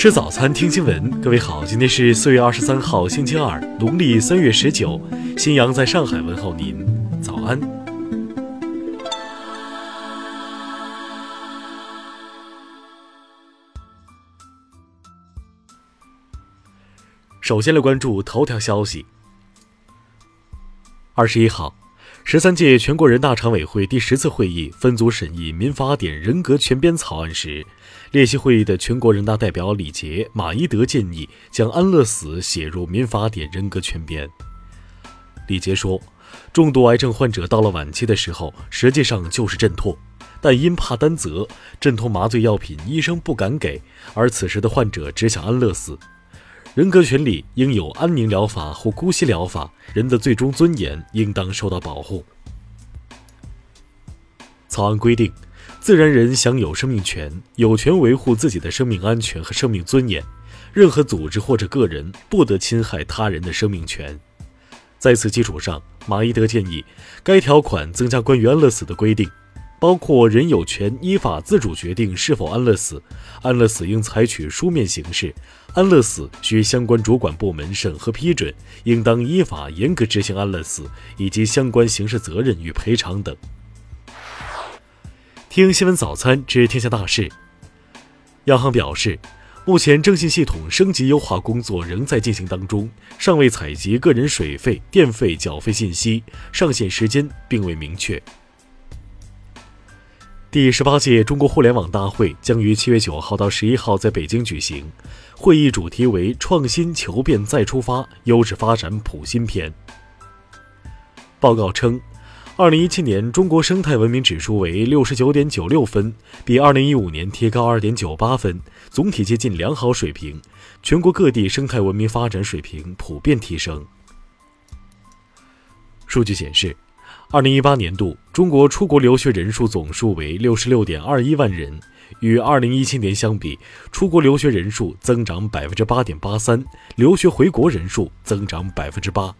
吃早餐，听新闻。各位好，今天是四月二十三号，星期二，农历三月十九。新阳在上海问候您，早安。首先来关注头条消息。二十一号。十三届全国人大常委会第十次会议分组审议民法典人格权编草案时，列席会议的全国人大代表李杰、马一德建议将安乐死写入民法典人格权编。李杰说：“重度癌症患者到了晚期的时候，实际上就是阵痛，但因怕担责，镇痛麻醉药品医生不敢给，而此时的患者只想安乐死。”人格权利应有安宁疗法或姑息疗法，人的最终尊严应当受到保护。草案规定，自然人享有生命权，有权维护自己的生命安全和生命尊严，任何组织或者个人不得侵害他人的生命权。在此基础上，马伊德建议，该条款增加关于安乐死的规定。包括人有权依法自主决定是否安乐死，安乐死应采取书面形式，安乐死需相关主管部门审核批准，应当依法严格执行安乐死以及相关刑事责任与赔偿等。听新闻早餐知天下大事。央行表示，目前征信系统升级优化工作仍在进行当中，尚未采集个人水费、电费缴费信息，上线时间并未明确。第十八届中国互联网大会将于七月九号到十一号在北京举行，会议主题为“创新求变再出发，优质发展谱新篇”。报告称，二零一七年中国生态文明指数为六十九点九六分，比二零一五年提高二点九八分，总体接近良好水平。全国各地生态文明发展水平普遍提升。数据显示。二零一八年度，中国出国留学人数总数为六十六点二一万人，与二零一七年相比，出国留学人数增长百分之八点八三，留学回国人数增长百分之八。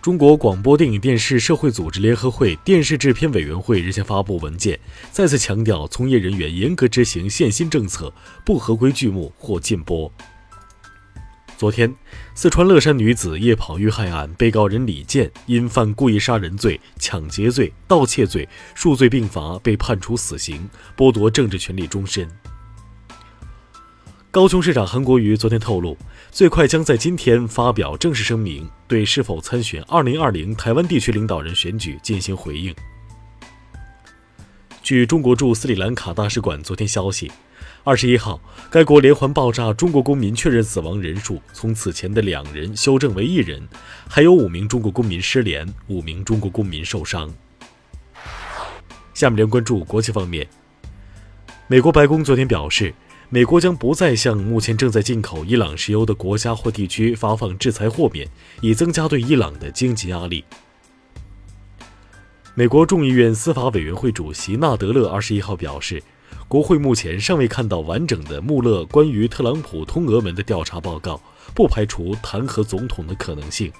中国广播电影电视社会组织联合会电视制片委员会日前发布文件，再次强调从业人员严格执行限薪政策，不合规剧目或禁播。昨天，四川乐山女子夜跑遇害案被告人李健因犯故意杀人罪、抢劫罪、盗窃罪数罪并罚，被判处死刑，剥夺政治权利终身。高雄市长韩国瑜昨天透露，最快将在今天发表正式声明，对是否参选2020台湾地区领导人选举进行回应。据中国驻斯里兰卡大使馆昨天消息。二十一号，该国连环爆炸，中国公民确认死亡人数从此前的两人修正为一人，还有五名中国公民失联，五名中国公民受伤。下面连关注国际方面。美国白宫昨天表示，美国将不再向目前正在进口伊朗石油的国家或地区发放制裁豁免，以增加对伊朗的经济压力。美国众议院司法委员会主席纳德勒二十一号表示。国会目前尚未看到完整的穆勒关于特朗普通俄门的调查报告，不排除弹劾总统的可能性。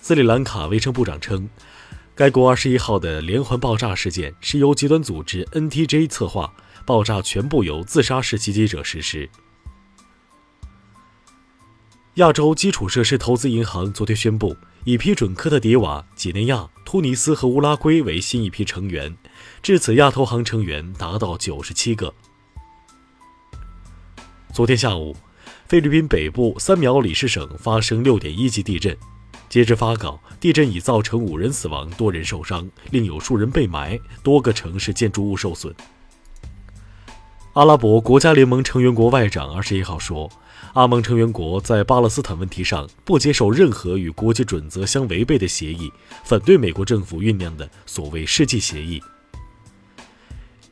斯里兰卡卫生部长称，该国二十一号的连环爆炸事件是由极端组织 NTJ 策划，爆炸全部由自杀式袭击者实施。亚洲基础设施投资银行昨天宣布，已批准科特迪瓦、几内亚、突尼斯和乌拉圭为新一批成员，至此亚投行成员达到九十七个。昨天下午，菲律宾北部三苗里士省发生六点一级地震，截至发稿，地震已造成五人死亡、多人受伤，另有数人被埋，多个城市建筑物受损。阿拉伯国家联盟成员国外长二十一号说。阿盟成员国在巴勒斯坦问题上不接受任何与国际准则相违背的协议，反对美国政府酝酿的所谓世纪协议。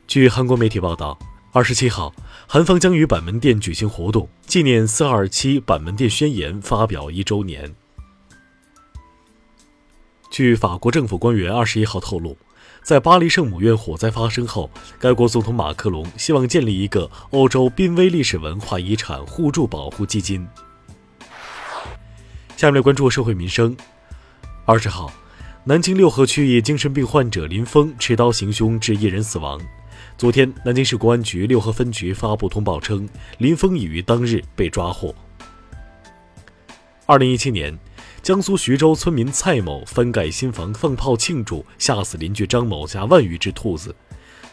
据韩国媒体报道，二十七号，韩方将于板门店举行活动，纪念四二七板门店宣言发表一周年。据法国政府官员二十一号透露。在巴黎圣母院火灾发生后，该国总统马克龙希望建立一个欧洲濒危历史文化遗产互助保护基金。下面关注社会民生。二十号，南京六合区一精神病患者林峰持刀行凶致一人死亡。昨天，南京市公安局六合分局发布通报称，林峰已于当日被抓获。二零一七年，江苏徐州村民蔡某翻盖新房放炮庆祝，吓死邻居张某家万余只兔子。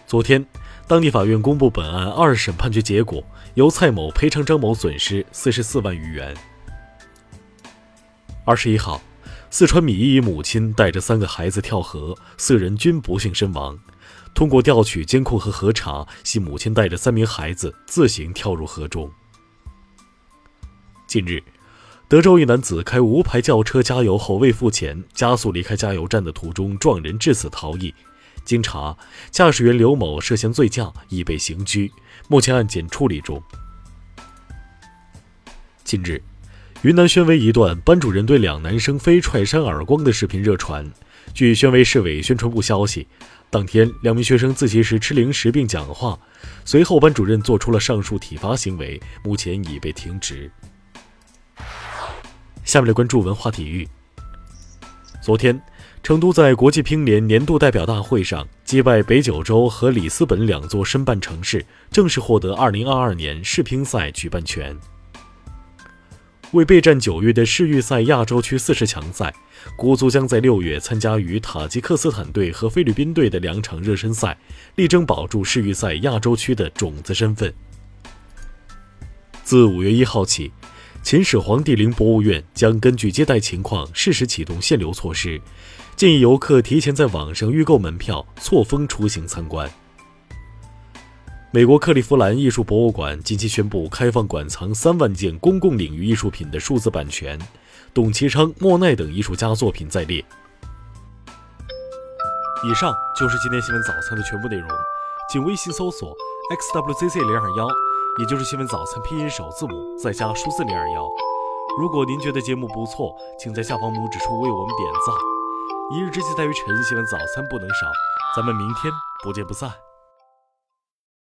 昨天，当地法院公布本案二审判决结果，由蔡某赔偿张某损失四十四万余元。二十一号，四川米易母亲带着三个孩子跳河，四人均不幸身亡。通过调取监控和核查，系母亲带着三名孩子自行跳入河中。近日，德州一男子开无牌轿车加油后未付钱，加速离开加油站的途中撞人致死逃逸。经查，驾驶员刘某涉嫌醉驾，已被刑拘，目前案件处理中。近日，云南宣威一段班主任对两男生非踹扇耳光的视频热传。据宣威市委宣传部消息。当天，两名学生自习时吃零食并讲话，随后班主任做出了上述体罚行为，目前已被停职。下面来关注文化体育。昨天，成都在国际乒联年度代表大会上击败北九州和里斯本两座申办城市，正式获得2022年世乒赛举办权。为备战九月的世预赛亚洲区四十强赛，国足将在六月参加与塔吉克斯坦队和菲律宾队的两场热身赛，力争保住世预赛亚洲区的种子身份。自五月一号起，秦始皇帝陵博物院将根据接待情况适时启动限流措施，建议游客提前在网上预购门票，错峰出行参观。美国克利夫兰艺术博物馆近期宣布开放馆藏三万件公共领域艺术品的数字版权，董其昌、莫奈等艺术家作品在列。以上就是今天新闻早餐的全部内容，请微信搜索 xwzc 零二幺，也就是新闻早餐拼音首字母再加数字零二幺。如果您觉得节目不错，请在下方拇指处为我们点赞。一日之计在于晨，新闻早餐不能少，咱们明天不见不散。